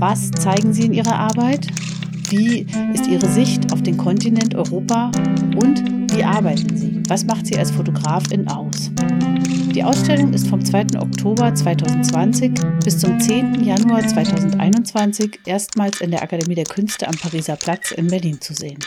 Was zeigen sie in ihrer Arbeit? Wie ist ihre Sicht auf den Kontinent Europa? Und wie arbeiten sie? Was macht sie als Fotografin aus? Die Ausstellung ist vom 2. Oktober 2020 bis zum 10. Januar 2021 erstmals in der Akademie der Künste am Pariser Platz in Berlin zu sehen.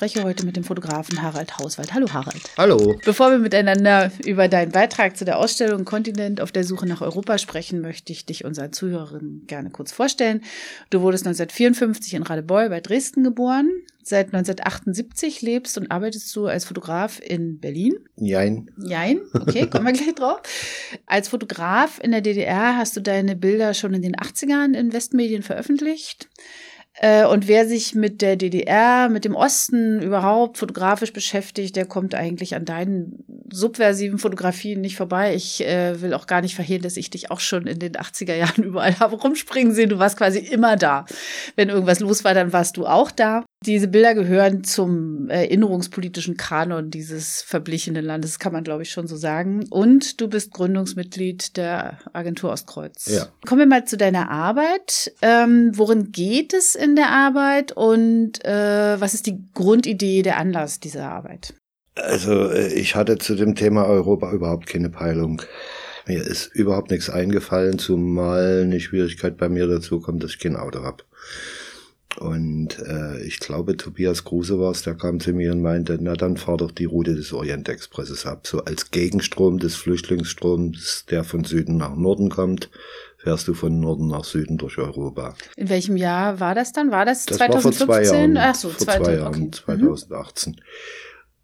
Spreche heute mit dem Fotografen Harald Hauswald. Hallo Harald. Hallo. Bevor wir miteinander über deinen Beitrag zu der Ausstellung Kontinent auf der Suche nach Europa sprechen, möchte ich dich unseren Zuhörerinnen gerne kurz vorstellen. Du wurdest 1954 in Radebeul bei Dresden geboren. Seit 1978 lebst und arbeitest du als Fotograf in Berlin. Jein. Jein, okay, kommen wir gleich drauf. Als Fotograf in der DDR hast du deine Bilder schon in den 80ern in Westmedien veröffentlicht. Äh, und wer sich mit der DDR, mit dem Osten überhaupt fotografisch beschäftigt, der kommt eigentlich an deinen subversiven Fotografien nicht vorbei. Ich äh, will auch gar nicht verhehlen, dass ich dich auch schon in den 80er Jahren überall habe rumspringen sehen. Du warst quasi immer da. Wenn irgendwas los war, dann warst du auch da. Diese Bilder gehören zum erinnerungspolitischen Kanon dieses verblichenen Landes, kann man glaube ich schon so sagen. Und du bist Gründungsmitglied der Agentur Ostkreuz. Ja. Kommen wir mal zu deiner Arbeit. Ähm, worin geht es in der Arbeit und äh, was ist die Grundidee, der Anlass dieser Arbeit? Also äh, ich hatte zu dem Thema Europa überhaupt keine Peilung. Mir ist überhaupt nichts eingefallen, zumal eine Schwierigkeit bei mir dazu kommt, dass ich kein Auto habe. Und äh, ich glaube, Tobias Kruse war es, der kam zu mir und meinte, na dann fahr doch die Route des Orientexpresses ab. So als Gegenstrom des Flüchtlingsstroms, der von Süden nach Norden kommt, fährst du von Norden nach Süden durch Europa. In welchem Jahr war das dann? War das, Das 2015? war vor zwei Jahren. Ach so, vor 2000, zwei Jahren, okay. 2018.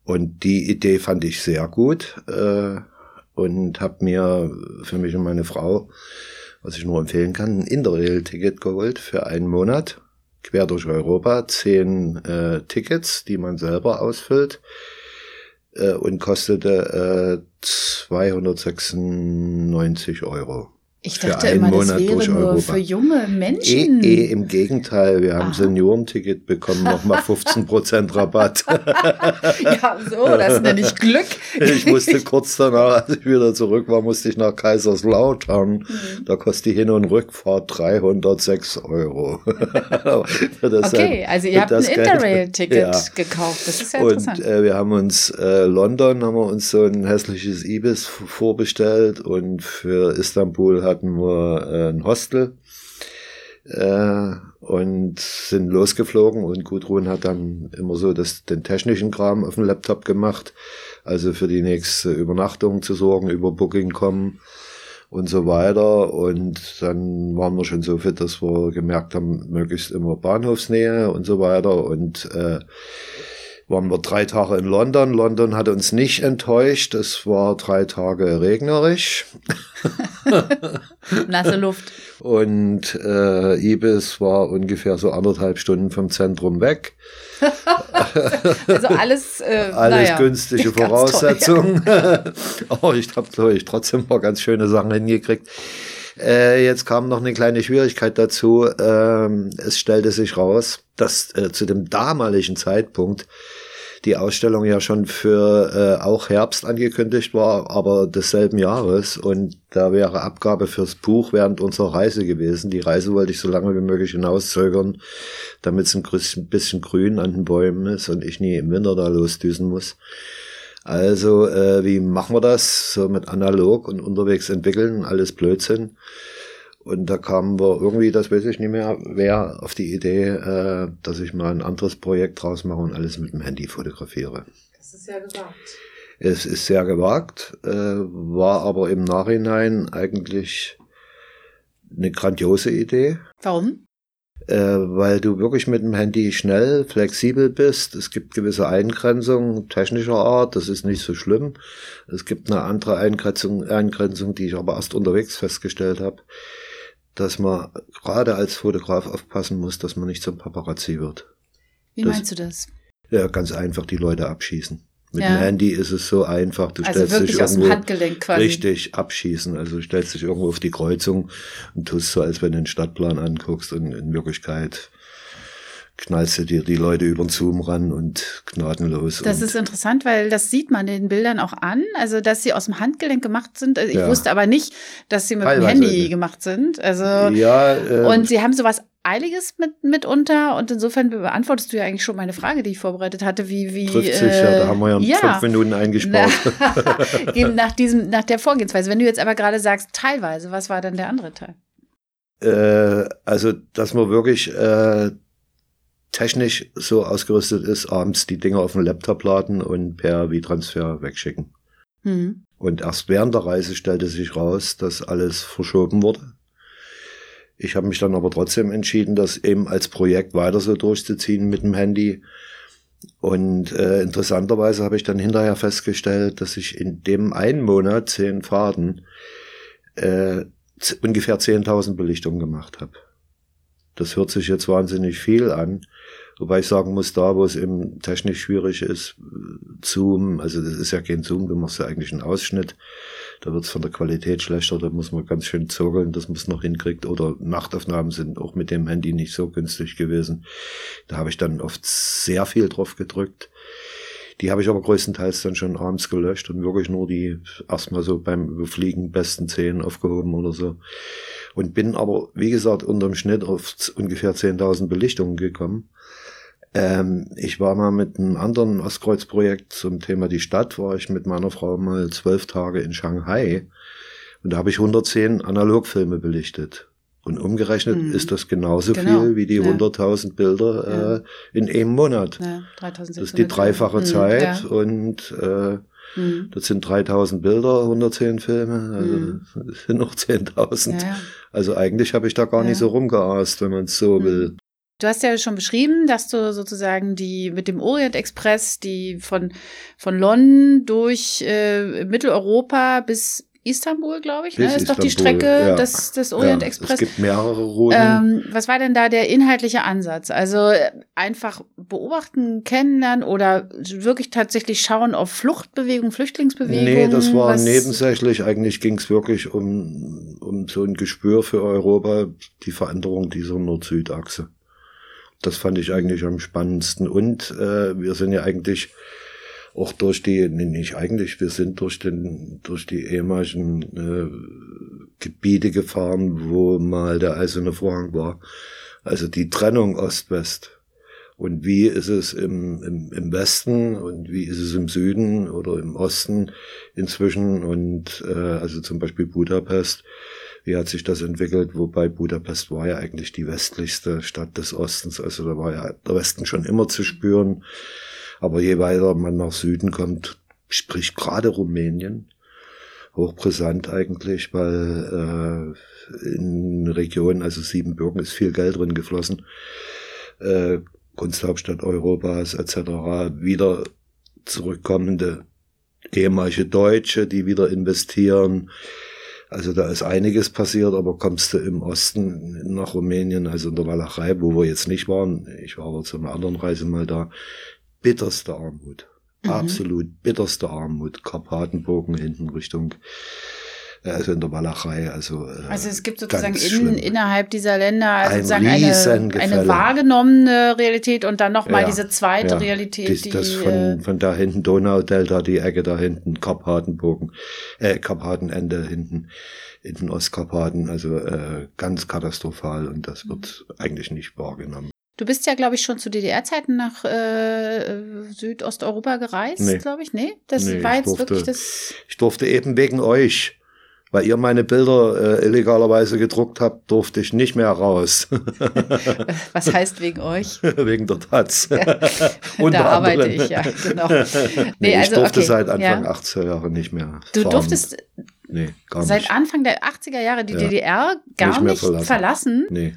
Und die Idee fand ich sehr gut äh, und habe mir für mich und meine Frau, was ich nur empfehlen kann, ein Interrail-Ticket geholt für einen Monat, quer durch Europa, zehn äh, Tickets, die man selber ausfüllt äh, und kostete äh, 296 Euro. Ich für dachte einen immer, das Monat wäre durch nur Europa. für junge Eh, Menschen. eh, im Gegenteil, wir haben Aha. Seniorenticket bekommen, nochmal 15% Rabatt. ja, so, das nenne ich Glück. Ich musste kurz danach, als ich wieder zurück war, musste ich nach Kaiserslautern. Mhm. Da kostet die Hin- und Rückfahrt 306 Euro. Das- Okay, also ihr habt ein das. Interrail-Ticket Ja. gekauft. Das ist ja Und interessant. äh, wir haben uns äh, London haben wir uns so ein hässliches Ibis vorbestellt und für Istanbul hatten wir äh, ein Hostel äh, und sind losgeflogen und Gudrun hat dann immer so das, den technischen Kram auf dem Laptop gemacht, also für die nächste Übernachtung zu sorgen, über Booking.com und so weiter. Und dann waren wir schon so fit, dass wir gemerkt haben, möglichst immer Bahnhofsnähe und so weiter. Und äh, waren wir drei Tage in London. London hat uns nicht enttäuscht. Es war drei Tage regnerisch. Nasse Luft. Und äh, Ibis war ungefähr so anderthalb Stunden vom Zentrum weg. Also alles, äh, Alles naja, günstige toll, Voraussetzungen. Aber ich habe, glaube ich, trotzdem paar ganz schöne Sachen hingekriegt. Äh, jetzt kam noch eine kleine Schwierigkeit dazu. Ähm, es stellte sich raus, dass äh, zu dem damaligen Zeitpunkt die Ausstellung ja schon für äh, auch Herbst angekündigt war, aber desselben Jahres. Und da wäre Abgabe fürs Buch während unserer Reise gewesen. Die Reise wollte ich so lange wie möglich hinauszögern, damit es ein bisschen grün an den Bäumen ist und ich nie im Winter da losdüsen muss. Also, äh, wie machen wir das? So mit analog und unterwegs entwickeln, alles Blödsinn. Und da kamen wir irgendwie, das weiß ich nicht mehr, wer auf die Idee, äh, dass ich mal ein anderes Projekt draus mache und alles mit dem Handy fotografiere. Das ist ja gesagt. Es ist sehr gewagt, äh, war aber im Nachhinein eigentlich eine grandiose Idee. Warum? Äh, weil du wirklich mit dem Handy schnell, flexibel bist. Es gibt gewisse Eingrenzungen technischer Art, das ist nicht so schlimm. Es gibt eine andere Eingrenzung, Eingrenzung die ich aber erst unterwegs festgestellt habe, dass man gerade als Fotograf aufpassen muss, dass man nicht zum Paparazzi wird. Wie das, meinst du das? Ja, ganz einfach die Leute abschießen. Mit ja. dem Handy ist es so einfach. Du also stellst dich irgendwo Handgelenk quasi. richtig abschießen. Also du stellst dich irgendwo auf die Kreuzung und tust so, als wenn du den Stadtplan anguckst und in Wirklichkeit knallst du dir die Leute über den Zoom ran und gnadenlos. Das und ist interessant, weil das sieht man den Bildern auch an, also dass sie aus dem Handgelenk gemacht sind. Ich ja. wusste aber nicht, dass sie mit Teilweise dem Handy gemacht sind. Also ja, äh, und sie haben sowas Eiliges mit, mitunter und insofern beantwortest du ja eigentlich schon meine Frage, die ich vorbereitet hatte, wie wie trifft sich äh, ja, da haben wir ja, ja. fünf Minuten eingespart. nach diesem nach der Vorgehensweise. Wenn du jetzt aber gerade sagst teilweise, was war dann der andere Teil? Äh, also dass man wirklich äh, technisch so ausgerüstet ist, abends die Dinger auf den Laptop laden und per V-Transfer wegschicken. Mhm. Und erst während der Reise stellte sich raus, dass alles verschoben wurde ich habe mich dann aber trotzdem entschieden, das eben als Projekt weiter so durchzuziehen mit dem Handy. Und äh, interessanterweise habe ich dann hinterher festgestellt, dass ich in dem einen Monat zehn Fahrten äh, ungefähr 10.000 Belichtungen gemacht habe. Das hört sich jetzt wahnsinnig viel an, wobei ich sagen muss, da wo es eben technisch schwierig ist, Zoom, also das ist ja kein Zoom, du machst ja eigentlich einen Ausschnitt, da wird es von der Qualität schlechter, da muss man ganz schön zögeln, dass man es noch hinkriegt. Oder Nachtaufnahmen sind auch mit dem Handy nicht so günstig gewesen. Da habe ich dann oft sehr viel drauf gedrückt. Die habe ich aber größtenteils dann schon abends gelöscht und wirklich nur die erstmal so beim Überfliegen besten zehn aufgehoben oder so. Und bin aber, wie gesagt, unterm Schnitt auf ungefähr 10.000 Belichtungen gekommen. Ähm, ich war mal mit einem anderen Ostkreuz-Projekt zum Thema die Stadt, war ich mit meiner Frau mal zwölf Tage in Shanghai und da habe ich 110 Analogfilme belichtet. Und umgerechnet mhm. ist das genauso genau. viel wie die ja. 100.000 Bilder ja. äh, in einem Monat. Ja, das ist die dreifache mhm. Zeit und äh, mhm. das sind 3000 Bilder, 110 Filme, also mhm. das sind noch 10.000. Also eigentlich habe ich da gar nicht so rumgeaßt, wenn man es so mhm. will. Du hast ja schon beschrieben, dass du sozusagen die mit dem Orient Express, die von, von London durch äh, Mitteleuropa bis Istanbul, glaube ich, ne? ist Istanbul, doch die Strecke ja. des, des Orient ja, Express. Es gibt mehrere Routen. Ähm, was war denn da der inhaltliche Ansatz? Also äh, einfach beobachten, kennenlernen oder wirklich tatsächlich schauen auf Fluchtbewegung, Flüchtlingsbewegung? Nee, das war was? nebensächlich. Eigentlich ging es wirklich um, um so ein Gespür für Europa, die Veränderung dieser Nord-Süd-Achse. Das fand ich eigentlich am spannendsten. Und äh, wir sind ja eigentlich auch durch die, nee, nicht eigentlich, wir sind durch den, durch die ehemaligen äh, Gebiete gefahren, wo mal der eiserne Vorhang war. Also die Trennung Ost-West. Und wie ist es im, im, im Westen und wie ist es im Süden oder im Osten inzwischen und äh, also zum Beispiel Budapest wie hat sich das entwickelt, wobei Budapest war ja eigentlich die westlichste Stadt des Ostens, also da war ja der Westen schon immer zu spüren, aber je weiter man nach Süden kommt, sprich gerade Rumänien, hochbrisant eigentlich, weil äh, in Regionen, also Siebenbürgen, ist viel Geld drin geflossen, äh, Kunsthauptstadt Europas etc., wieder zurückkommende ehemalige Deutsche, die wieder investieren, also da ist einiges passiert, aber kommst du im Osten nach Rumänien, also in der Walachei, wo wir jetzt nicht waren, ich war aber zu einer anderen Reise mal da, bitterste Armut. Mhm. Absolut bitterste Armut. Karpatenbogen hinten Richtung also in der Walachei. Also, äh, also es gibt sozusagen in, innerhalb dieser Länder also sozusagen eine, eine wahrgenommene Realität und dann nochmal ja, diese zweite ja, Realität. Die, das von, äh, von da hinten Donaudelta, die Ecke da hinten, Karpatenbogen, äh, Karpatenende hinten in den Ostkarpaten, also äh, ganz katastrophal und das wird eigentlich nicht wahrgenommen. Du bist ja, glaube ich, schon zu DDR-Zeiten nach äh, Südosteuropa gereist, nee. glaube ich. Nee, das nee, war jetzt durfte, wirklich das. Ich durfte eben wegen euch weil ihr meine Bilder äh, illegalerweise gedruckt habt, durfte ich nicht mehr raus. Was heißt wegen euch? wegen der Taz. Ja, da arbeite anderen. ich, ja, genau. Nee, nee also, ich durfte okay, seit Anfang ja. 80er Jahre nicht mehr. Du fahren. durftest nee, gar nicht. seit Anfang der 80er Jahre die ja. DDR gar nicht, nicht verlassen? Nee.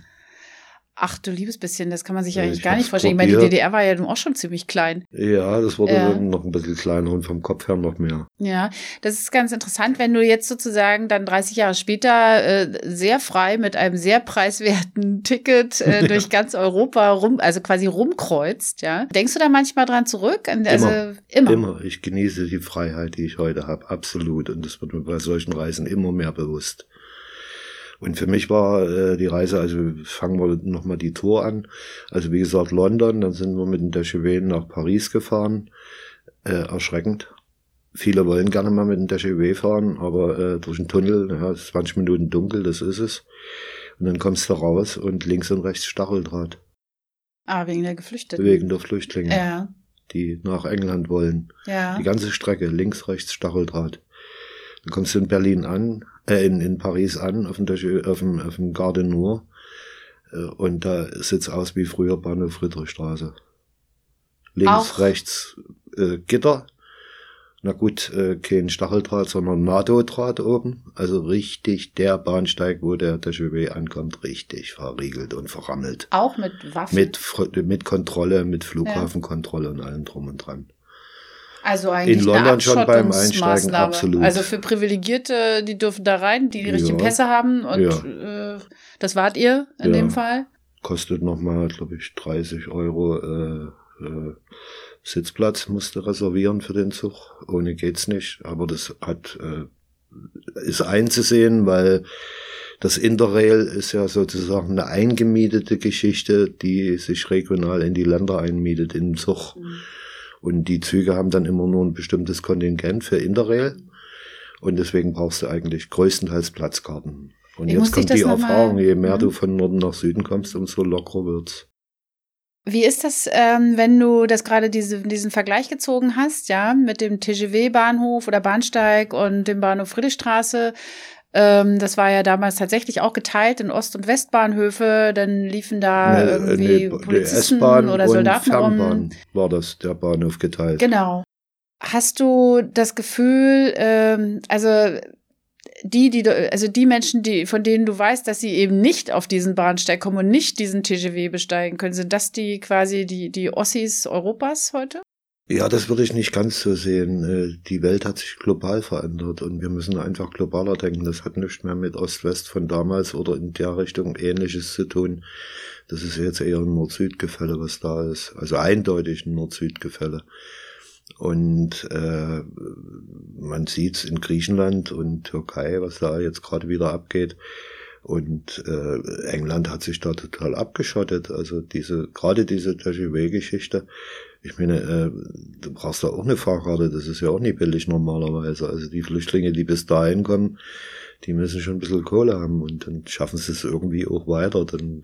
Ach du liebes bisschen, das kann man sich ja Ja, eigentlich ich gar nicht vorstellen. Ich meine, die probiert. DDR war ja nun auch schon ziemlich klein. Ja, das wurde Ja. noch ein bisschen kleiner und vom Kopf her noch mehr. Ja, das ist ganz interessant, wenn du jetzt sozusagen dann 30 Jahre später äh, sehr frei mit einem sehr preiswerten Ticket äh, durch ganz Europa rum, also quasi rumkreuzt, ja. Denkst du da manchmal dran zurück? Also Immer. immer. Immer. Ich genieße die Freiheit, die ich heute habe, absolut. Und das wird mir bei solchen Reisen immer mehr bewusst. Und für mich war äh, die Reise, also fangen wir nochmal die Tour an. Also wie gesagt, London, dann sind wir mit dem DGW nach Paris gefahren. Äh, erschreckend. Viele wollen gerne mal mit dem DGW fahren, aber äh, durch den Tunnel, ja, es ist 20 Minuten dunkel, das ist es. Und dann kommst du raus und links und rechts Stacheldraht. Ah, wegen der Geflüchteten. Wegen der Flüchtlinge, Ja, die nach England wollen. ja. Die ganze Strecke, links, rechts, Stacheldraht. Dann kommst du in Berlin an, äh, in, in Paris an, auf dem, auf dem, auf dem Gare du Nord. Äh, und da sieht's aus wie früher Bahnhof Friedrichstraße. Links, Auch- rechts äh, Gitter. Na gut, äh, kein Stacheldraht, sondern NATO-Draht oben. Also richtig der Bahnsteig, wo der DGW ankommt, richtig verriegelt und verrammelt. Auch mit Waffen. Mit, mit Kontrolle, mit Flughafenkontrolle und allem drum und dran. Also eigentlich in London schon beim Einsteigen, absolut. Also für Privilegierte, die dürfen da rein, die die richtigen Ja. Pässe haben und äh, das wart ihr in Ja. dem Fall. kostet nochmal, glaube ich, 30 Euro äh, äh, Sitzplatz, musste reservieren für den Zug. Ohne geht's nicht. Aber das hat äh, ist einzusehen, weil das Interrail ist ja sozusagen eine eingemietete Geschichte, die sich regional in die Länder einmietet im Zug. Und die Züge haben dann immer nur ein bestimmtes Kontingent für Interrail. Und deswegen brauchst du eigentlich größtenteils Platzkarten. Und muss jetzt kommt die Erfahrung, je mehr Mhm. du von Norden nach Süden kommst, umso lockerer wird's. Wie ist das, ähm, wenn du das gerade diese, diesen Vergleich gezogen hast, ja, mit dem TGW-Bahnhof oder Bahnsteig und dem Bahnhof Friedrichstraße? Ähm, das war ja damals tatsächlich auch geteilt in Ost- und Westbahnhöfe. Dann liefen da Nee, irgendwie die Polizisten oder und Soldaten rum. Fernbahn war das, der Bahnhof geteilt. Genau. Hast du das Gefühl, ähm, also die, die, also die Menschen, die, von denen du weißt, dass sie eben nicht auf diesen Bahnsteig kommen und nicht diesen TGW besteigen können, sind das die quasi die, die Ossis Europas heute? Ja, das würde ich nicht ganz so sehen. Äh, Die Welt hat sich global verändert und wir müssen einfach globaler denken. Das hat nichts mehr mit Ost-West von damals oder in der Richtung Ähnliches zu tun. Das ist jetzt eher ein Nord-Süd-Gefälle, was da ist. Also eindeutig ein Nord-Süd-Gefälle. Und äh, man sieht's in Griechenland und Türkei, was da jetzt gerade wieder abgeht. Und äh, England hat sich da total abgeschottet. Also diese, gerade diese TGW-Geschichte. Ich meine, äh, du brauchst da auch eine Fahrkarte, das ist ja auch nicht billig normalerweise. Also die Flüchtlinge, die bis dahin kommen, die müssen schon ein bisschen Kohle haben und dann schaffen sie es irgendwie auch weiter. Dann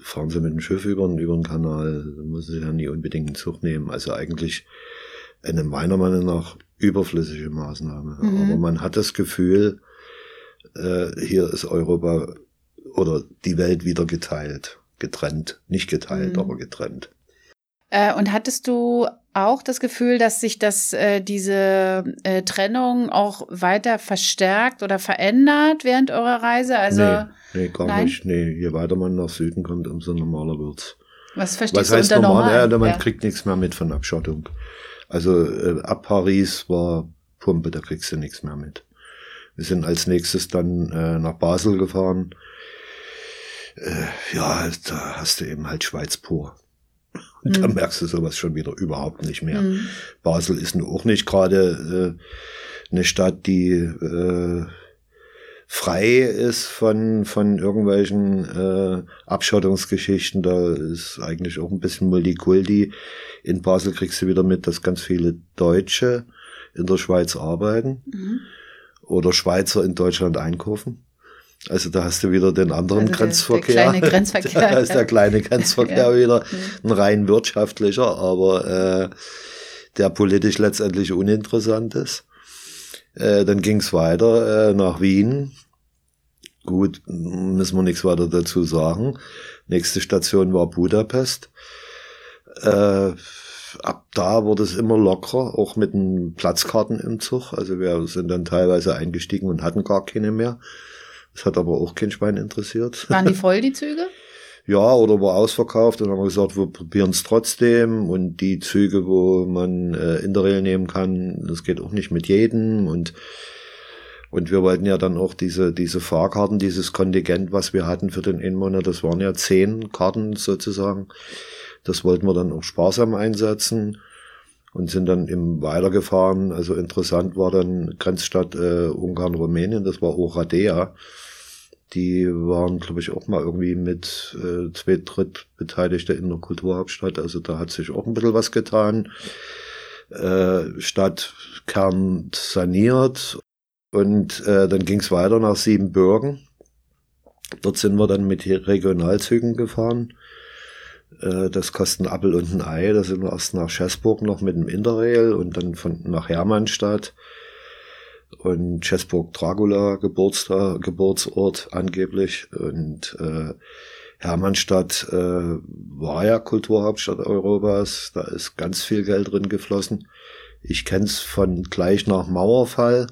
fahren sie mit dem Schiff über, den- über den Kanal, dann müssen sie ja nie unbedingt einen Zug nehmen. Also eigentlich eine meiner Meinung nach überflüssige Maßnahme. Mhm. Aber man hat das Gefühl, äh, hier ist Europa oder die Welt wieder geteilt, getrennt. Nicht geteilt, Mhm. aber getrennt. Äh, und hattest du auch das Gefühl, dass sich das, äh, diese äh, Trennung auch weiter verstärkt oder verändert während eurer Reise? Also, nee, nee, gar nein? nicht. Nee, je weiter man nach Süden kommt, umso normaler wird's. was verstehst Was du heißt unter normal? normal? Ja, man Ja. kriegt nichts mehr mit von Abschottung. Also äh, ab Paris war Pumpe, da kriegst du nichts mehr mit. Wir sind als nächstes dann äh, nach Basel gefahren. Äh, ja, da hast du eben halt Schweiz pur. Und da Mhm. merkst du sowas schon wieder überhaupt nicht mehr. Mhm. Basel ist nun auch nicht gerade äh, eine Stadt, die äh, frei ist von, von irgendwelchen äh, Abschottungsgeschichten. Da ist eigentlich auch ein bisschen Multikulti. In Basel kriegst du wieder mit, dass ganz viele Deutsche in der Schweiz arbeiten Mhm. oder Schweizer in Deutschland einkaufen. Also da hast du wieder den anderen Also der- der Grenzverkehr. kleine Grenzverkehr, Da ist der kleine Grenzverkehr Ja. wieder Mhm. ein rein wirtschaftlicher, aber äh, der politisch letztendlich uninteressant ist. Äh, dann ging's weiter äh, nach Wien. Gut, müssen wir nichts weiter dazu sagen. Nächste Station war Budapest. Äh, ab da wurde es immer lockerer, auch mit den Platzkarten im Zug. Also wir sind dann teilweise eingestiegen und hatten gar keine mehr. Das hat aber auch kein Schwein interessiert. Waren die voll, die Züge? Ja, oder war ausverkauft und dann haben wir gesagt, wir probieren es trotzdem und die Züge, wo man äh, Interrail nehmen kann, das geht auch nicht mit jedem und und wir wollten ja dann auch diese, diese Fahrkarten, dieses Kontingent, was wir hatten für den Innenmonat, das waren ja zehn Karten sozusagen. Das wollten wir dann auch sparsam einsetzen und sind dann im weitergefahren. Also interessant war dann Grenzstadt äh, Ungarn-Rumänien, das war Oradea. Die waren, glaube ich, auch mal irgendwie mit äh, zwei Dritt Beteiligte in der Kulturhauptstadt. Also da hat sich auch ein bisschen was getan. Äh, Stadtkern saniert und äh, dann ging es weiter nach Siebenbürgen. Dort sind wir dann mit Regionalzügen gefahren. Äh, das kostet ein Appel und ein Ei. Da sind wir erst nach Schäßburg noch mit dem Interrail und dann von nach Hermannstadt. Und Schäßburg Dracula, Geburtstag, Geburtsort angeblich. Und äh, Hermannstadt äh, war ja Kulturhauptstadt Europas. Da ist ganz viel Geld drin geflossen. Ich kenne es von gleich nach Mauerfall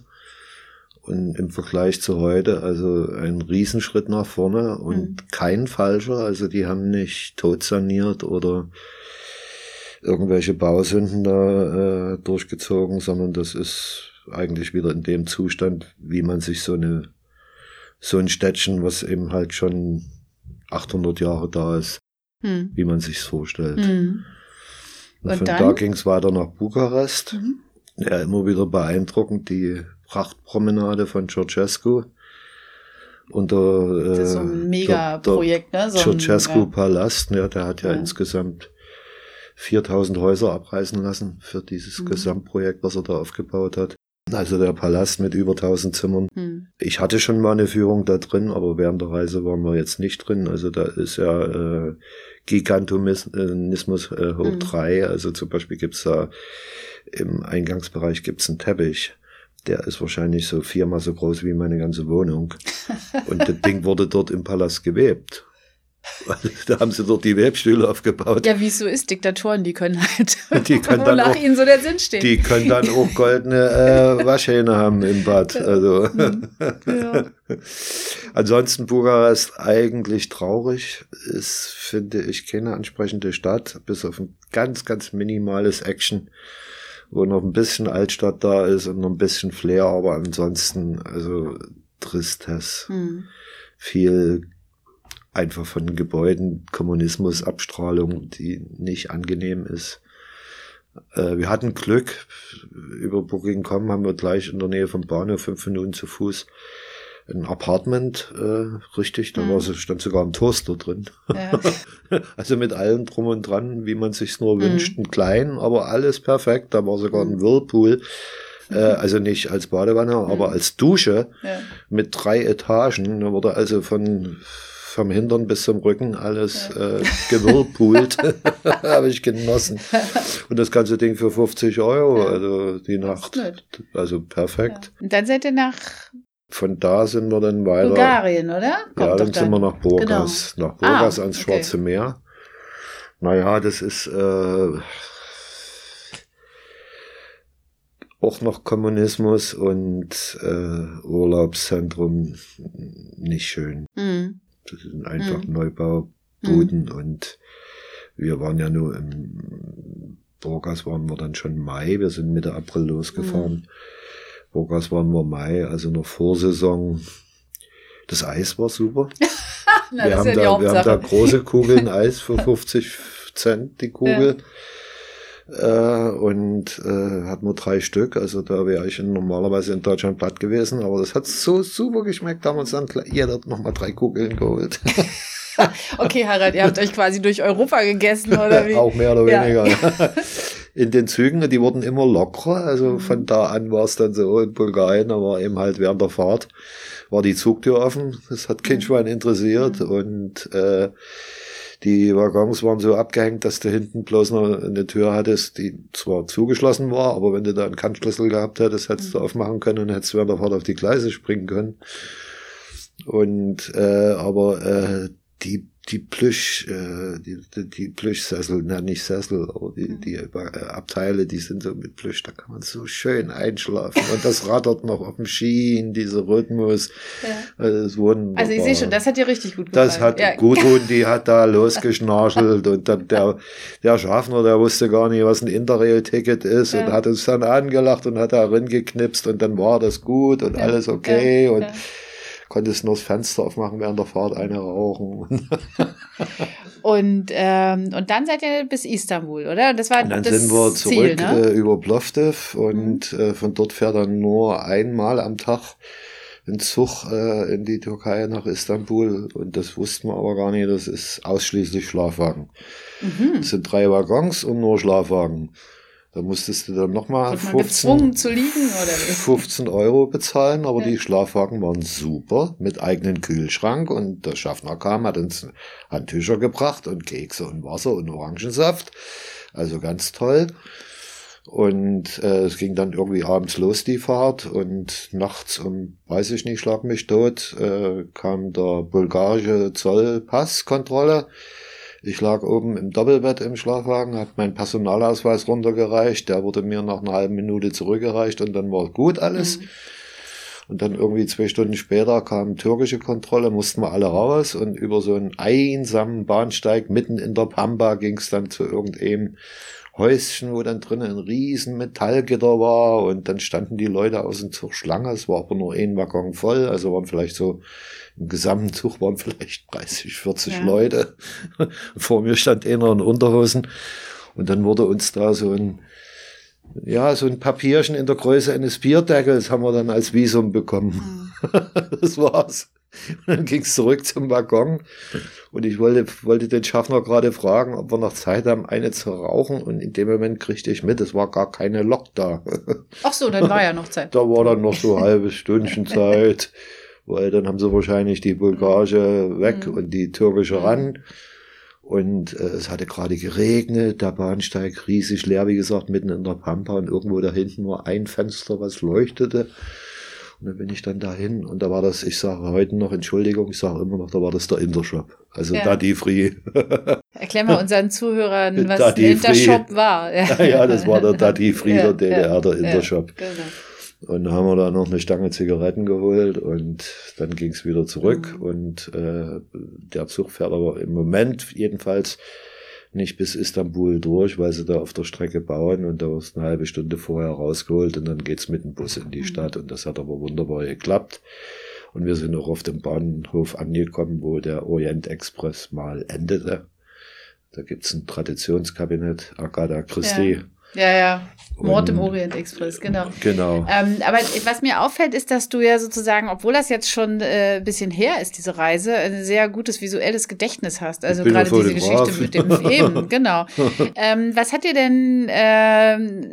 und im Vergleich zu heute, also ein Riesenschritt nach vorne und mhm. kein falscher. Also die haben nicht totsaniert oder irgendwelche Bausünden da äh, durchgezogen, sondern das ist eigentlich wieder in dem Zustand, wie man sich so eine so ein Städtchen, was eben halt schon 800 Jahre da ist, mhm. wie man sich's vorstellt. Mhm. Und, und, von dann? da ging's weiter nach Bukarest. Mhm. Ja, immer wieder beeindruckend, die Prachtpromenade von Ceausescu. Unter, äh, das ist so ein Mega-Projekt, ne? So Ceausescu-Palast, ja, der hat ja, ja, insgesamt 4000 Häuser abreißen lassen für dieses mhm. Gesamtprojekt, was er da aufgebaut hat. Also der Palast mit über 1000 Zimmern. Mhm. Ich hatte schon mal eine Führung da drin, aber während der Reise waren wir jetzt nicht drin. Also da ist ja äh, Gigantonismus äh, hoch mhm. drei. Also zum Beispiel gibt's da im Eingangsbereich gibt's einen Teppich der ist wahrscheinlich so viermal so groß wie meine ganze Wohnung. Und das Ding wurde dort im Palast gewebt. Da haben sie dort die Webstühle aufgebaut. Ja, wie es so ist, Diktatoren, die können halt, die können dann nach auch, ihnen so der Sinn steht. Die können dann auch goldene äh, Waschhähne haben im Bad. Also. Ja. Ansonsten Bukarest eigentlich traurig. Ist, finde ich, keine ansprechende Stadt, bis auf ein ganz, ganz minimales Action wo noch ein bisschen Altstadt da ist und noch ein bisschen Flair, aber ansonsten, also Tristes. Hm. Viel einfach von Gebäuden, Kommunismus, Abstrahlung, die nicht angenehm ist. Äh, wir hatten Glück. Über Booking.com haben wir gleich in der Nähe vom Bahnhof fünf Minuten zu Fuß ein Apartment, äh, richtig, da mhm. war, stand sogar ein Toaster drin. Ja. also mit allem drum und dran, wie man sich's nur mhm. wünscht, ein klein, aber alles perfekt. Da war sogar ein mhm. Whirlpool. Äh, also nicht als Badewanne, mhm. aber als Dusche ja. mit drei Etagen. Da wurde also von vom Hintern bis zum Rücken alles äh, gewirlpoolt. Habe ich genossen. Und das ganze Ding für 50 Euro, also die Nacht. Also perfekt. Ja. Und dann seid ihr nach von da sind wir dann weiter. Bulgarien, oder? Kommt ja, dann, sind wir nach Burgas. Genau. Nach Burgas ah, ans okay. Schwarze Meer. Naja, das ist äh, auch noch Kommunismus und äh, Urlaubszentrum nicht schön. Mhm. Das sind einfach mhm. Neubaubuden mhm. und wir waren ja nur im Burgas waren wir dann schon Mai, wir sind Mitte April losgefahren. Mhm. Burgas waren wir Mai, also noch Vorsaison. Das Eis war super. Na, wir, haben ja da, wir haben da große Kugeln Eis für 50 Cent die Kugel. Ja. Äh, und äh, hat nur drei Stück. Also da wäre ich normalerweise in Deutschland platt gewesen. Aber das hat so super geschmeckt. Da haben uns dann jeder nochmal drei Kugeln geholt. okay, Harald, ihr habt euch quasi durch Europa gegessen, oder wie? Auch mehr oder weniger. Ja. in den Zügen, die wurden immer lockerer. Also mhm. von da an war es dann so in Bulgarien, war eben halt während der Fahrt war die Zugtür offen. Das hat kein mhm. Schwein interessiert. Mhm. Und äh, die Waggons waren so abgehängt, dass du hinten bloß noch eine Tür hattest, die zwar zugeschlossen war, aber wenn du da einen Kantschlüssel gehabt hättest, hättest du aufmachen können und hättest während der Fahrt auf die Gleise springen können. Und äh, aber äh, die die Plüsch, äh, die, die, Plüschsessel, na nicht Sessel, aber die, die äh, Abteile, die sind so mit Plüsch, da kann man so schön einschlafen. Und das rattert noch auf dem Schienen, dieser Rhythmus. Ja. Also, also ich sehe schon, das hat dir richtig gut gefallen. Das hat ja. Gudrun, die hat da losgeschnarchelt und dann der, der Schaffner, der wusste gar nicht, was ein Interrail-Ticket ist ja. und hat uns dann angelacht und hat da geknipst und dann war das gut und alles okay und konntest nur das Fenster aufmachen während der Fahrt, eine rauchen. und, ähm, und dann seid ihr bis Istanbul, oder? Das war und dann das sind wir zurück Ziel, ne? äh, über Plovdiv und mhm. äh, von dort fährt dann nur einmal am Tag ein Zug äh, in die Türkei nach Istanbul und das wussten wir aber gar nicht, das ist ausschließlich Schlafwagen. Mhm. Es sind drei Waggons und nur Schlafwagen. Da musstest du dann nochmal 15, 15 Euro bezahlen, aber ja. die Schlafwagen waren super mit eigenen Kühlschrank und der Schaffner kam, hat uns Handtücher gebracht und Kekse und Wasser und Orangensaft. Also ganz toll. Und äh, es ging dann irgendwie abends los, die Fahrt. Und nachts um, weiß ich nicht, schlag mich tot, äh, kam der bulgarische Zollpasskontrolle. Ich lag oben im Doppelbett im Schlafwagen, hat mein Personalausweis runtergereicht, der wurde mir nach einer halben Minute zurückgereicht und dann war gut alles. Mhm. Und dann irgendwie zwei Stunden später kam türkische Kontrolle, mussten wir alle raus und über so einen einsamen Bahnsteig mitten in der Pampa ging es dann zu irgendeinem Häuschen, wo dann drinnen ein riesen Metallgitter war und dann standen die Leute außen zur Schlange. Es war aber nur ein Waggon voll, also waren vielleicht so im gesamten Zug waren vielleicht 30, 40 ja. Leute. Vor mir stand einer in Unterhosen und dann wurde uns da so ein ja, so ein Papierchen in der Größe eines Bierdeckels haben wir dann als Visum bekommen. Mhm. das war's. Und dann ging's zurück zum Waggon und ich wollte, wollte den Schaffner gerade fragen, ob wir noch Zeit haben, eine zu rauchen und in dem Moment kriegte ich mit, es war gar keine Lok da. Ach so, dann war ja noch Zeit. Da war dann noch so ein halbes Stündchen Zeit, weil dann haben sie wahrscheinlich die bulgarische weg mhm. und die türkische mhm. ran. Und äh, es hatte gerade geregnet, der Bahnsteig riesig leer, wie gesagt, mitten in der Pampa und irgendwo da hinten nur ein Fenster, was leuchtete. Und dann bin ich dann dahin und da war das, ich sage heute noch, Entschuldigung, ich sage immer noch, da war das der Intershop. Also ja. Daddy Free. Erklär mal unseren Zuhörern, was Daddy der Intershop war. Ja. ja, das war der Daddy Free ja, der DDR, der Intershop. Genau. Und dann haben wir da noch eine Stange Zigaretten geholt und dann ging es wieder zurück. Mhm. Und äh, der Zug fährt aber im Moment jedenfalls nicht bis Istanbul durch, weil sie da auf der Strecke bauen und da wirst eine halbe Stunde vorher rausgeholt und dann geht's mit dem Bus in die mhm. Stadt und das hat aber wunderbar geklappt. Und wir sind auch auf dem Bahnhof angekommen, wo der Orient Express mal endete. Da gibt's ein Traditionskabinett, Agatha Christie. Ja ja, ja. Mord im Orient Express, genau. Genau. Ähm, aber was mir auffällt, ist, dass du ja sozusagen, obwohl das jetzt schon äh, ein bisschen her ist, diese Reise, ein sehr gutes visuelles Gedächtnis hast. Also gerade diese Geschichte mit dem Eben, genau. ähm, was hat dir denn, ähm,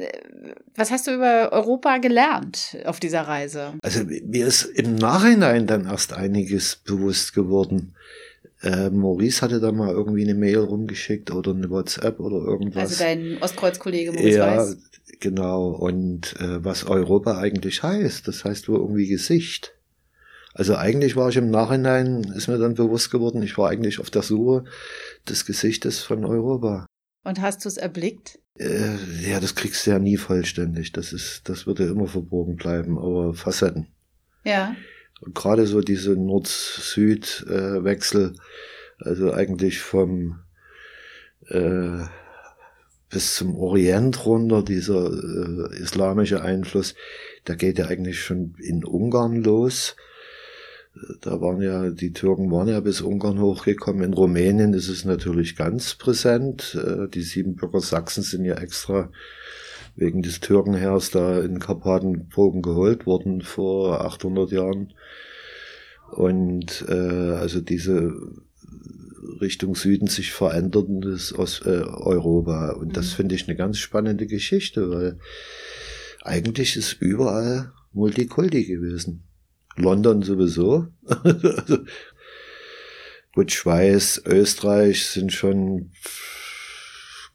was hast du über Europa gelernt auf dieser Reise? Also mir ist im Nachhinein dann erst einiges bewusst geworden. Äh, Maurice hatte da mal irgendwie eine Mail rumgeschickt oder eine WhatsApp oder irgendwas. Also dein Ostkreuz-Kollege Maurice ja, Weiß. genau. Und äh, was Europa eigentlich heißt, das heißt wohl irgendwie Gesicht. Also eigentlich war ich im Nachhinein, ist mir dann bewusst geworden, ich war eigentlich auf der Suche des Gesichtes von Europa. Und hast du es erblickt? Äh, ja, das kriegst du ja nie vollständig. Das ist, das würde immer verborgen bleiben, aber Facetten. Ja gerade so diese Nord-Süd-Wechsel, also eigentlich vom äh, bis zum Orient runter, dieser äh, islamische Einfluss, der geht ja eigentlich schon in Ungarn los. Da waren ja, die Türken waren ja bis Ungarn hochgekommen. In Rumänien ist es natürlich ganz präsent. Äh, die Siebenbürger Sachsen sind ja extra wegen des Türkenheers da in Karpatenbogen geholt worden vor 800 Jahren. Und äh, also diese Richtung Süden sich verändertendes aus äh, Europa. Und das mhm. finde ich eine ganz spannende Geschichte, weil eigentlich ist überall Multikulti gewesen. London sowieso. also, gut, Schweiz, Österreich sind schon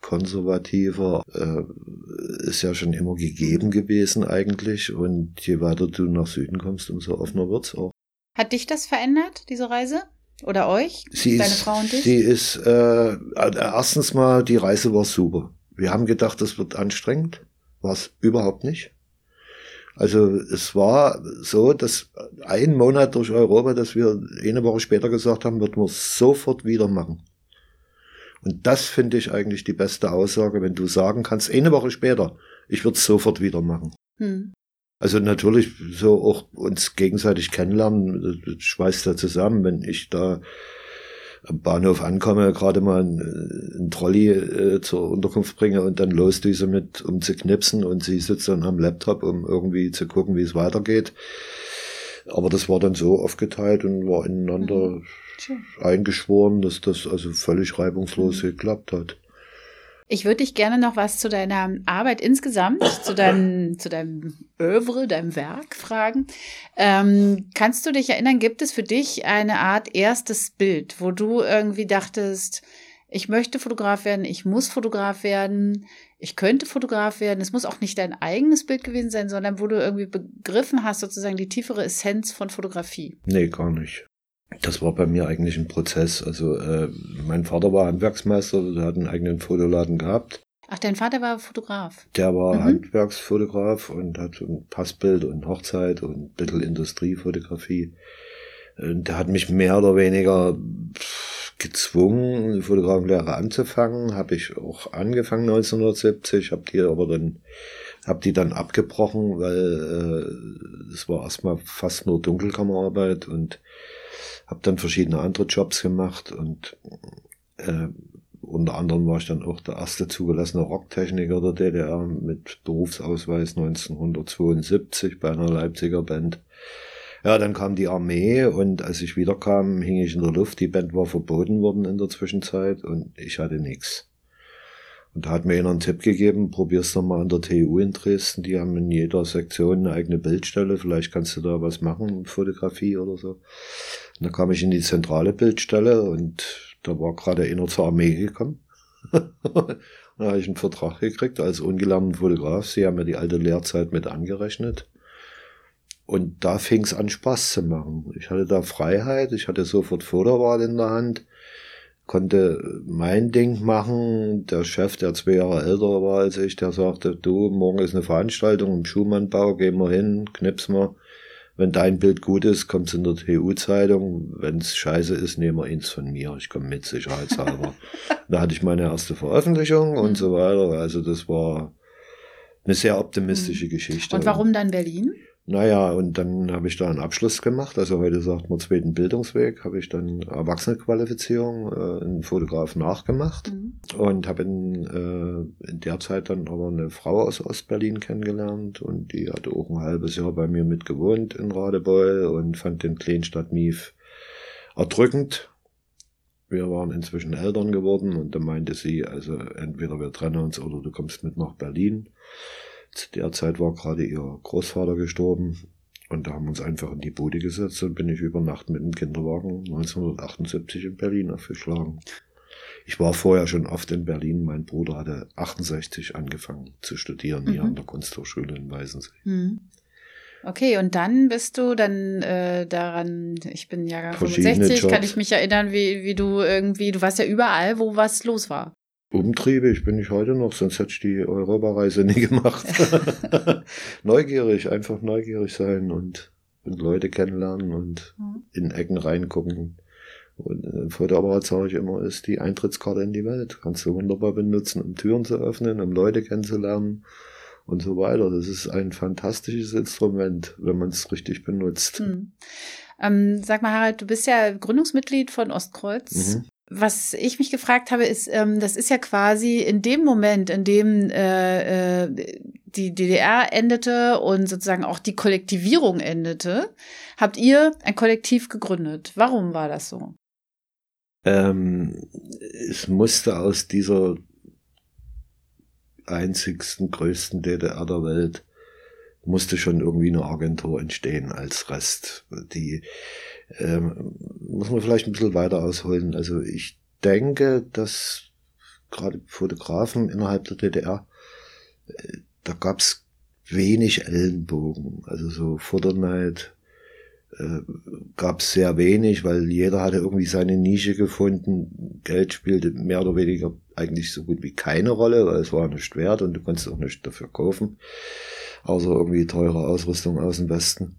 konservativer, äh, ist ja schon immer gegeben gewesen eigentlich. Und je weiter du nach Süden kommst, umso offener wird's auch. Hat dich das verändert, diese Reise? oder euch? Sie deine ist, Frau und dich? Sie ist, äh, erstens mal, die Reise war super. Wir haben gedacht, das wird anstrengend. War es überhaupt nicht. Also es war so, dass ein Monat durch Europa, dass wir eine Woche später gesagt haben, wird man sofort wieder machen. Und das finde ich eigentlich die beste Aussage, wenn du sagen kannst, eine Woche später, ich würde es sofort wieder machen. Hm. Also natürlich so auch uns gegenseitig kennenlernen, das schweißt da zusammen, wenn ich da am Bahnhof ankomme, gerade mal einen, einen Trolley äh, zur Unterkunft bringe und dann losdüse mit, um zu knipsen und sie sitzt dann am Laptop, um irgendwie zu gucken, wie es weitergeht. Aber das war dann so aufgeteilt und war ineinander mhm. Eingeschworen, dass das also völlig reibungslos mhm. geklappt hat. Ich würde dich gerne noch was zu deiner Arbeit insgesamt, zu deinem, zu deinem Övre, deinem Werk fragen. Ähm, kannst du dich erinnern, gibt es für dich eine Art erstes Bild, wo du irgendwie dachtest, ich möchte Fotograf werden, ich muss Fotograf werden, ich könnte Fotograf werden. Es muss auch nicht dein eigenes Bild gewesen sein, sondern wo du irgendwie begriffen hast, sozusagen die tiefere Essenz von Fotografie. Nee, gar nicht. Das war bei mir eigentlich ein Prozess. Also äh, mein Vater war Handwerksmeister, der hat einen eigenen Fotoladen gehabt. Ach, dein Vater war Fotograf? Der war mhm. Handwerksfotograf und hat ein Passbild und Hochzeit und ein bisschen Industriefotografie. Und der hat mich mehr oder weniger gezwungen, die Fotografenlehre anzufangen. Habe ich auch angefangen 1970, habe die aber dann habe die dann abgebrochen, weil äh, es war erstmal fast nur Dunkelkammerarbeit und habe dann verschiedene andere Jobs gemacht und äh, unter anderem war ich dann auch der erste zugelassene Rocktechniker der DDR mit Berufsausweis 1972 bei einer Leipziger Band. Ja, dann kam die Armee und als ich wiederkam, hing ich in der Luft. Die Band war verboten worden in der Zwischenzeit und ich hatte nichts. Und da hat mir einer einen Tipp gegeben, probier's doch mal an der TU in Dresden. Die haben in jeder Sektion eine eigene Bildstelle. Vielleicht kannst du da was machen, Fotografie oder so. Und da kam ich in die zentrale Bildstelle und da war gerade einer zur Armee gekommen. da habe ich einen Vertrag gekriegt als ungelernten Fotograf. Sie haben mir die alte Lehrzeit mit angerechnet. Und da fing es an, Spaß zu machen. Ich hatte da Freiheit, ich hatte sofort Fotowahl in der Hand konnte mein Ding machen. Der Chef, der zwei Jahre älter war als ich, der sagte, du, morgen ist eine Veranstaltung im Schumannbau, gehen wir hin, knipsen wir. Wenn dein Bild gut ist, kommt's in der TU-Zeitung. Wenn's scheiße ist, nehmen wir eins von mir. Ich komme mit, sicherheitshalber. da hatte ich meine erste Veröffentlichung und mhm. so weiter. Also das war eine sehr optimistische mhm. Geschichte. Und warum dann Berlin? Naja, und dann habe ich da einen Abschluss gemacht. Also heute sagt man zweiten Bildungsweg, habe ich dann Erwachsenenqualifizierung äh, in Fotograf nachgemacht mhm. und habe in, äh, in der Zeit dann aber eine Frau aus Ostberlin kennengelernt und die hatte auch ein halbes Jahr bei mir mit gewohnt in Radebeul und fand den Kleinstadt Mief erdrückend. Wir waren inzwischen Eltern geworden und da meinte sie, also entweder wir trennen uns oder du kommst mit nach Berlin. Zu der Zeit war gerade ihr Großvater gestorben und da haben wir uns einfach in die Bude gesetzt und bin ich über Nacht mit dem Kinderwagen 1978 in Berlin aufgeschlagen. Ich war vorher schon oft in Berlin. Mein Bruder hatte 68 angefangen zu studieren mhm. hier an der Kunsthochschule in Weißensee. Mhm. Okay, und dann bist du dann äh, daran, ich bin Jahrgang 65, Jobs. kann ich mich erinnern, wie, wie du irgendwie, du warst ja überall, wo was los war. Umtriebig bin ich heute noch, sonst hätte ich die Europareise nie gemacht. neugierig, einfach neugierig sein und, und Leute kennenlernen und mhm. in Ecken reingucken. Und Fotoapparat sage ich immer, ist die Eintrittskarte in die Welt. Kannst du wunderbar benutzen, um Türen zu öffnen, um Leute kennenzulernen und so weiter. Das ist ein fantastisches Instrument, wenn man es richtig benutzt. Mhm. Ähm, sag mal, Harald, du bist ja Gründungsmitglied von Ostkreuz. Mhm was ich mich gefragt habe, ist, ähm, das ist ja quasi in dem Moment, in dem äh, äh, die DDR endete und sozusagen auch die Kollektivierung endete, habt ihr ein Kollektiv gegründet. Warum war das so? Ähm, es musste aus dieser einzigsten, größten DDR der Welt, musste schon irgendwie eine Agentur entstehen als Rest. Die ähm, muss man vielleicht ein bisschen weiter ausholen. Also ich denke, dass gerade Fotografen innerhalb der DDR, äh, da gab's wenig Ellenbogen, also so Futterneid, äh, gab es sehr wenig, weil jeder hatte irgendwie seine Nische gefunden. Geld spielte mehr oder weniger eigentlich so gut wie keine Rolle, weil es war nicht wert und du konntest auch nicht dafür kaufen. Außer irgendwie teure Ausrüstung aus dem Westen.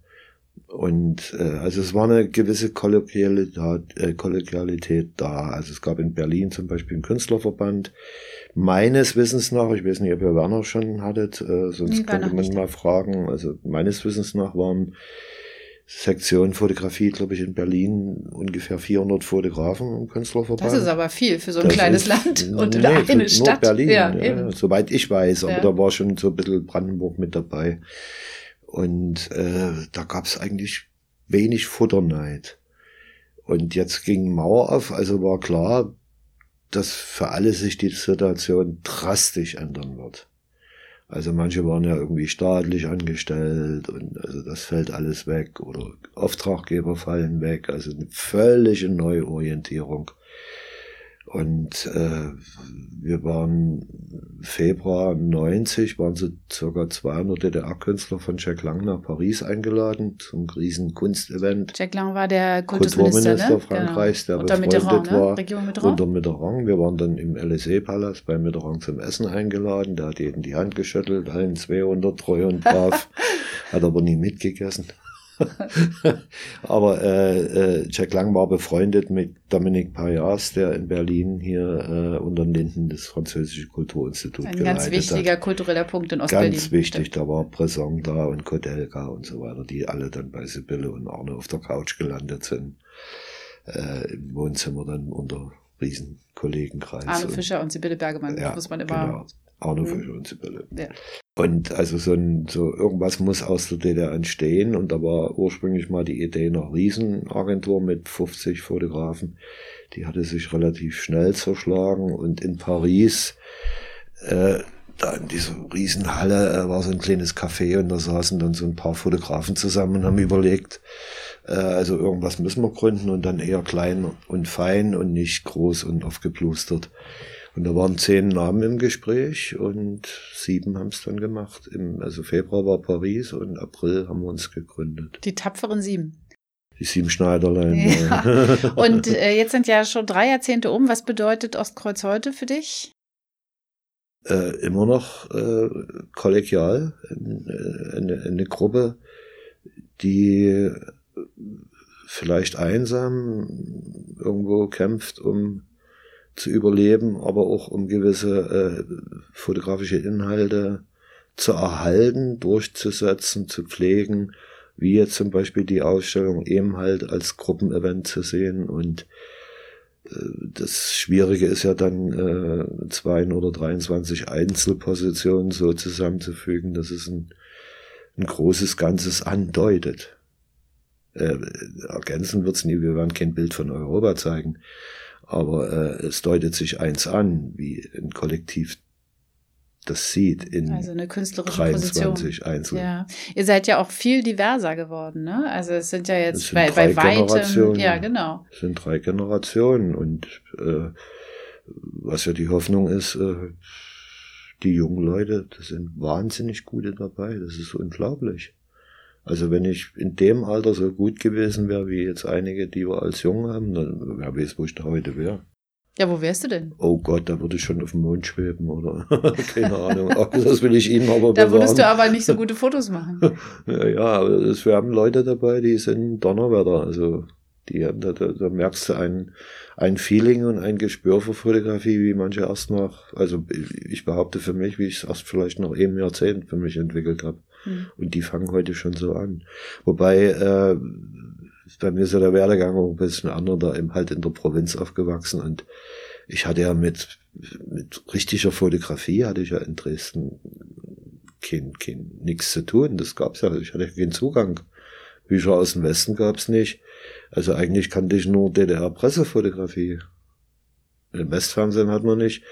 Und äh, also es war eine gewisse Kollegialität, äh, Kollegialität da. Also es gab in Berlin zum Beispiel einen Künstlerverband. Meines Wissens nach, ich weiß nicht, ob ihr Werner schon hattet, äh, sonst nee, könnte man mal fragen. Also meines Wissens nach waren Sektion Fotografie, glaube ich, in Berlin ungefähr 400 Fotografen im Künstlerverband. Das ist aber viel für so ein das kleines Land und nee, eine Stadt. Berlin, ja, ja, soweit ich weiß, aber ja. da war schon so ein bisschen Brandenburg mit dabei. Und äh, da gab es eigentlich wenig Futterneid. Und jetzt ging Mauer auf, also war klar, dass für alle sich die Situation drastisch ändern wird. Also manche waren ja irgendwie staatlich angestellt und also das fällt alles weg oder Auftraggeber fallen weg, also eine völlige Neuorientierung. Und äh, wir waren Februar 90, waren so circa 200 DDR-Künstler von Jack Lang nach Paris eingeladen zum riesen Kunstevent. Jack Lang war der Kultusminister, Kulturminister ne? Frankreichs, genau. der unter befreundet Mitterrand, war. Ne? Region Mitterrand? Unter Mitterrand. Wir waren dann im LSE-Palast bei Mitterrand zum Essen eingeladen. Der hat jeden die Hand geschüttelt, allen 200 treu und brav. hat aber nie mitgegessen. Aber äh, äh, Jack Lang war befreundet mit Dominique Payas, der in Berlin hier äh, unter den Linden das französische Kulturinstitut Ein ganz wichtiger hat. kultureller Punkt in Ostberlin. Ganz wichtig, da war Bresson da und Kodelka und so weiter, die alle dann bei Sibylle und Arne auf der Couch gelandet sind. Äh, Im Wohnzimmer dann unter Riesenkollegenkreis. Arne Fischer und Sibylle Bergemann, ja, muss man immer genau. Arno mhm. Fischer und Sibylle. Ja. Und also so, ein, so irgendwas muss aus der DDR entstehen. Und da war ursprünglich mal die Idee einer Riesenagentur mit 50 Fotografen. Die hatte sich relativ schnell zerschlagen. Und in Paris, äh, da in dieser Riesenhalle, äh, war so ein kleines Café und da saßen dann so ein paar Fotografen zusammen und haben überlegt, äh, also irgendwas müssen wir gründen und dann eher klein und fein und nicht groß und aufgeplustert. Und da waren zehn Namen im Gespräch und sieben haben es dann gemacht. Im, also Februar war Paris und April haben wir uns gegründet. Die tapferen sieben. Die sieben Schneiderlein. Ja. und äh, jetzt sind ja schon drei Jahrzehnte um. Was bedeutet Ostkreuz heute für dich? Äh, immer noch äh, kollegial. Äh, eine, eine Gruppe, die vielleicht einsam irgendwo kämpft, um zu überleben, aber auch um gewisse äh, fotografische Inhalte zu erhalten, durchzusetzen, zu pflegen, wie jetzt zum Beispiel die Ausstellung eben halt als Gruppenevent zu sehen und äh, das Schwierige ist ja dann, äh, zwei oder 23 Einzelpositionen so zusammenzufügen, dass es ein, ein großes Ganzes andeutet. Äh, ergänzen wird's nie, wir werden kein Bild von Europa zeigen. Aber äh, es deutet sich eins an, wie ein Kollektiv das sieht in also eine künstlerische 23 Einzel. Ja. Ihr seid ja auch viel diverser geworden, ne? Also es sind ja jetzt bei, bei weitem, ja genau. Es sind drei Generationen und äh, was ja die Hoffnung ist, äh, die jungen Leute, das sind wahnsinnig gute dabei, das ist unglaublich. Also wenn ich in dem Alter so gut gewesen wäre, wie jetzt einige, die wir als Jung haben, dann wer weiß, wo ich da heute wäre. Ja, wo wärst du denn? Oh Gott, da würde ich schon auf dem Mond schweben oder keine Ahnung. Das will ich Ihnen aber Da würdest du aber nicht so gute Fotos machen. ja, ja, es, wir haben Leute dabei, die sind Donnerwetter. Also die haben, da, da, da merkst du ein, ein Feeling und ein Gespür für Fotografie, wie manche erst nach, also ich behaupte für mich, wie ich es erst vielleicht noch eben Jahrzehnt für mich entwickelt habe. Mhm. Und die fangen heute schon so an. Wobei, äh, bei mir ist ja der Werdegang auch ein bisschen anderer, da eben halt in der Provinz aufgewachsen und ich hatte ja mit, mit richtiger Fotografie hatte ich ja in Dresden kein, kein, nichts zu tun. Das gab's ja, ich hatte keinen Zugang. Bücher aus dem Westen gab's nicht. Also eigentlich kannte ich nur DDR-Pressefotografie. Im Westfernsehen hat man nicht.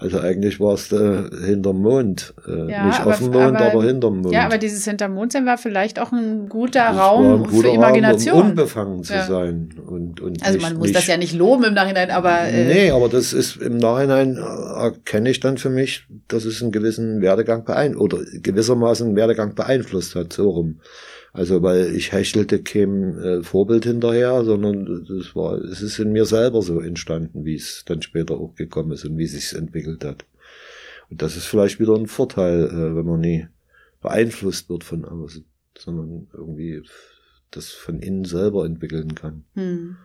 Also eigentlich war es äh, hinterm Mond. Äh, ja, nicht aber, auf dem Mond, aber, aber hinterm Mond. Ja, aber dieses hinterm Mond sein war vielleicht auch ein guter das Raum ein guter für Imagination. Raum, um unbefangen zu ja. sein. Und, und also man muss nicht, das ja nicht loben im Nachhinein, aber. Äh, nee, aber das ist im Nachhinein äh, erkenne ich dann für mich, dass es einen gewissen Werdegang beeinflusst oder gewissermaßen einen Werdegang beeinflusst hat, so rum. Also, weil ich hechelte kein äh, Vorbild hinterher, sondern das war, es ist in mir selber so entstanden, wie es dann später auch gekommen ist und wie es sich entwickelt hat. Und das ist vielleicht wieder ein Vorteil, äh, wenn man nie beeinflusst wird von außen, sondern irgendwie das von innen selber entwickeln kann. Hm.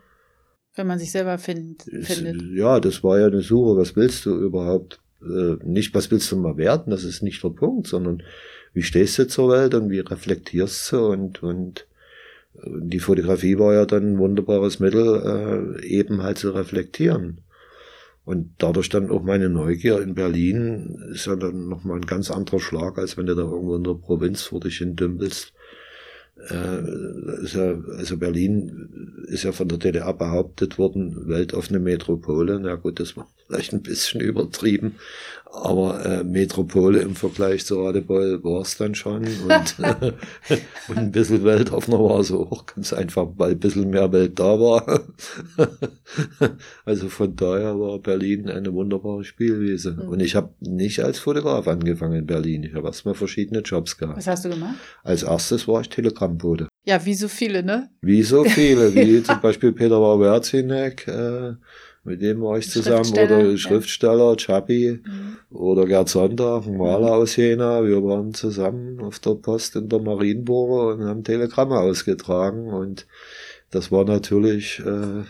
Wenn man sich selber find, findet. Ja, das war ja eine Suche, was willst du überhaupt? Äh, nicht, was willst du mal werden, das ist nicht der Punkt, sondern wie stehst du zur Welt und wie reflektierst du und, und äh, die Fotografie war ja dann ein wunderbares Mittel, äh, eben halt zu reflektieren. Und dadurch dann auch meine Neugier in Berlin ist ja dann nochmal ein ganz anderer Schlag, als wenn du da irgendwo in der Provinz vor dich hin dümpelst äh, ja, also Berlin ist ja von der DDR behauptet worden, weltoffene Metropole. Na gut, das war vielleicht ein bisschen übertrieben, aber äh, Metropole im Vergleich zu Radebeul war es dann schon. Und, und ein bisschen weltoffener war es auch, ganz einfach, weil ein bisschen mehr Welt da war. also von daher war Berlin eine wunderbare Spielwiese. Mhm. Und ich habe nicht als Fotograf angefangen in Berlin. Ich habe erstmal verschiedene Jobs gehabt. Was hast du gemacht? Als erstes war ich Telegrammbote. Ja, wie so viele, ne? Wie so viele, wie zum Beispiel Peter Warwerzinek, äh, mit dem war ich zusammen, oder Schriftsteller, ja. Chapi, mhm. oder Gerd Sonntag, ein Maler aus Jena. Wir waren zusammen auf der Post in der Marienburger und haben Telegramme ausgetragen und das war natürlich äh,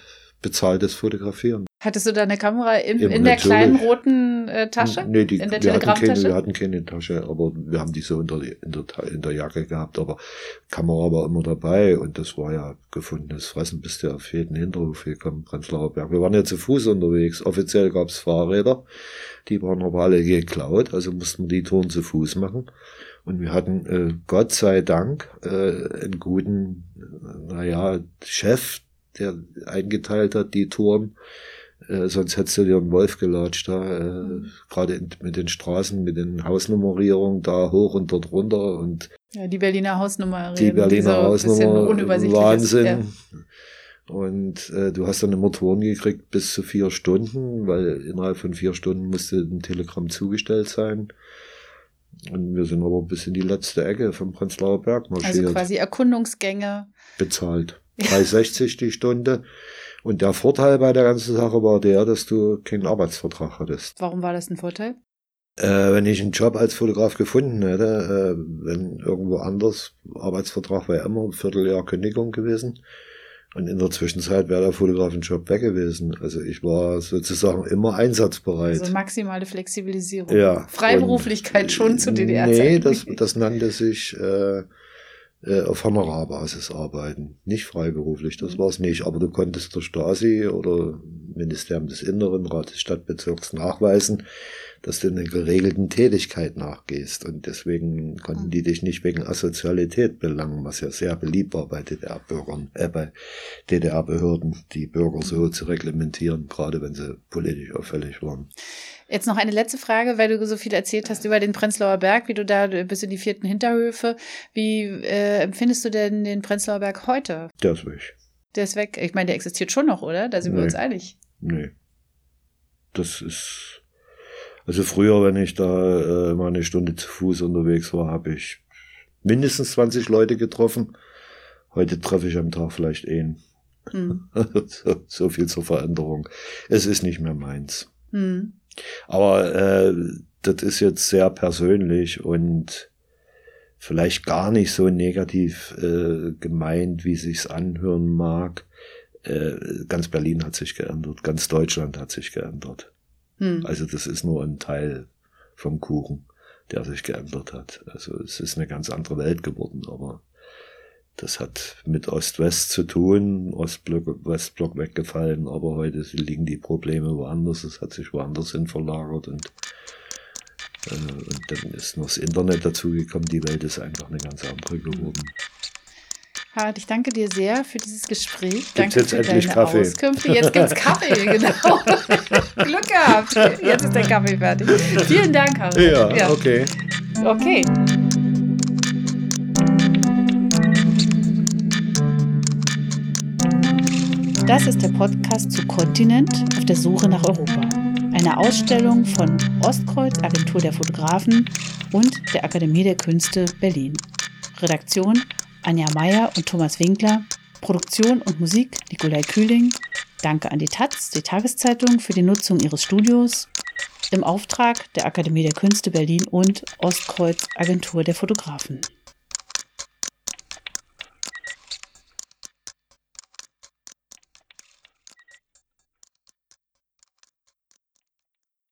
bezahltes Fotografieren. Hattest du da eine Kamera in, in der kleinen roten äh, Tasche? Nee, die, in der wir, hatten keine, wir hatten keine Tasche, aber wir haben die so in der, in, der, in der Jacke gehabt. Aber Kamera war immer dabei und das war ja gefundenes Fressen, bis der auf jeden Hinterhof gekommen, Prenzlauer Berg. Wir waren ja zu Fuß unterwegs. Offiziell gab es Fahrräder, die waren aber alle geklaut, also mussten wir die Touren zu Fuß machen. Und wir hatten, äh, Gott sei Dank, äh, einen guten, äh, naja, Chef, der eingeteilt hat, die Touren äh, sonst hättest du dir einen Wolf gelatscht da, äh, gerade mit den Straßen, mit den Hausnummerierungen da hoch und dort runter und ja, die Berliner Hausnummerierung. Die Berliner Hausnummer, Wahnsinn. Ja. Und äh, du hast dann immer Touren gekriegt bis zu vier Stunden, weil innerhalb von vier Stunden musste ein Telegramm zugestellt sein. Und wir sind aber bis in die letzte Ecke vom Prenzlauer Berg marschiert. Also quasi Erkundungsgänge. Bezahlt. 3,60 die Stunde. Und der Vorteil bei der ganzen Sache war der, dass du keinen Arbeitsvertrag hattest. Warum war das ein Vorteil? Äh, wenn ich einen Job als Fotograf gefunden hätte, äh, wenn irgendwo anders, Arbeitsvertrag wäre immer ein Vierteljahr Kündigung gewesen. Und in der Zwischenzeit wäre der Fotograf ein Job weg gewesen. Also ich war sozusagen immer einsatzbereit. Also maximale Flexibilisierung. Ja. Freiberuflichkeit schon zu DDR-Zeiten. Nee, das, das nannte sich äh, äh, auf Honorarbasis arbeiten, nicht freiberuflich, das mhm. war es nicht. Aber du konntest der Stasi oder Ministerium des Inneren, Rat des Stadtbezirks nachweisen, dass du einer geregelten Tätigkeit nachgehst. Und deswegen konnten die dich nicht wegen Asozialität belangen, was ja sehr beliebt war bei DDR-Bürgern, äh, bei DDR-Behörden, die Bürger so zu reglementieren, gerade wenn sie politisch auffällig waren. Jetzt noch eine letzte Frage, weil du so viel erzählt hast über den Prenzlauer Berg, wie du da bis in die vierten Hinterhöfe. Wie äh, empfindest du denn den Prenzlauer Berg heute? Der ist weg. Der ist weg. Ich meine, der existiert schon noch, oder? Da sind nee. wir uns einig. Nee. Das ist. Also früher, wenn ich da äh, mal eine Stunde zu Fuß unterwegs war, habe ich mindestens 20 Leute getroffen. Heute treffe ich am Tag vielleicht einen. Hm. so, so, viel zur Veränderung. Es ist nicht mehr meins. Hm. Aber äh, das ist jetzt sehr persönlich und vielleicht gar nicht so negativ äh, gemeint, wie sich's anhören mag. Äh, ganz Berlin hat sich geändert, ganz Deutschland hat sich geändert. Hm. Also das ist nur ein Teil vom Kuchen, der sich geändert hat. Also es ist eine ganz andere Welt geworden, aber das hat mit Ost-West zu tun, Ostblock, Westblock weggefallen, aber heute liegen die Probleme woanders, es hat sich woanders hin verlagert und, äh, und dann ist noch das Internet dazugekommen, die Welt ist einfach eine ganz andere geworden. Harald, ich danke dir sehr für dieses Gespräch. Gibt's danke jetzt für endlich deine Kaffee? Auskünfte. Jetzt gibt's Kaffee, genau. Glück gehabt. Jetzt ist der Kaffee fertig. Vielen Dank, Harald. Ja, ja. okay. Okay. Das ist der Podcast zu Kontinent auf der Suche nach Europa. Eine Ausstellung von Ostkreuz, Agentur der Fotografen und der Akademie der Künste Berlin. Redaktion Anja Meyer und Thomas Winkler. Produktion und Musik Nikolai Kühling. Danke an die Taz, die Tageszeitung, für die Nutzung ihres Studios im Auftrag der Akademie der Künste Berlin und Ostkreuz Agentur der Fotografen.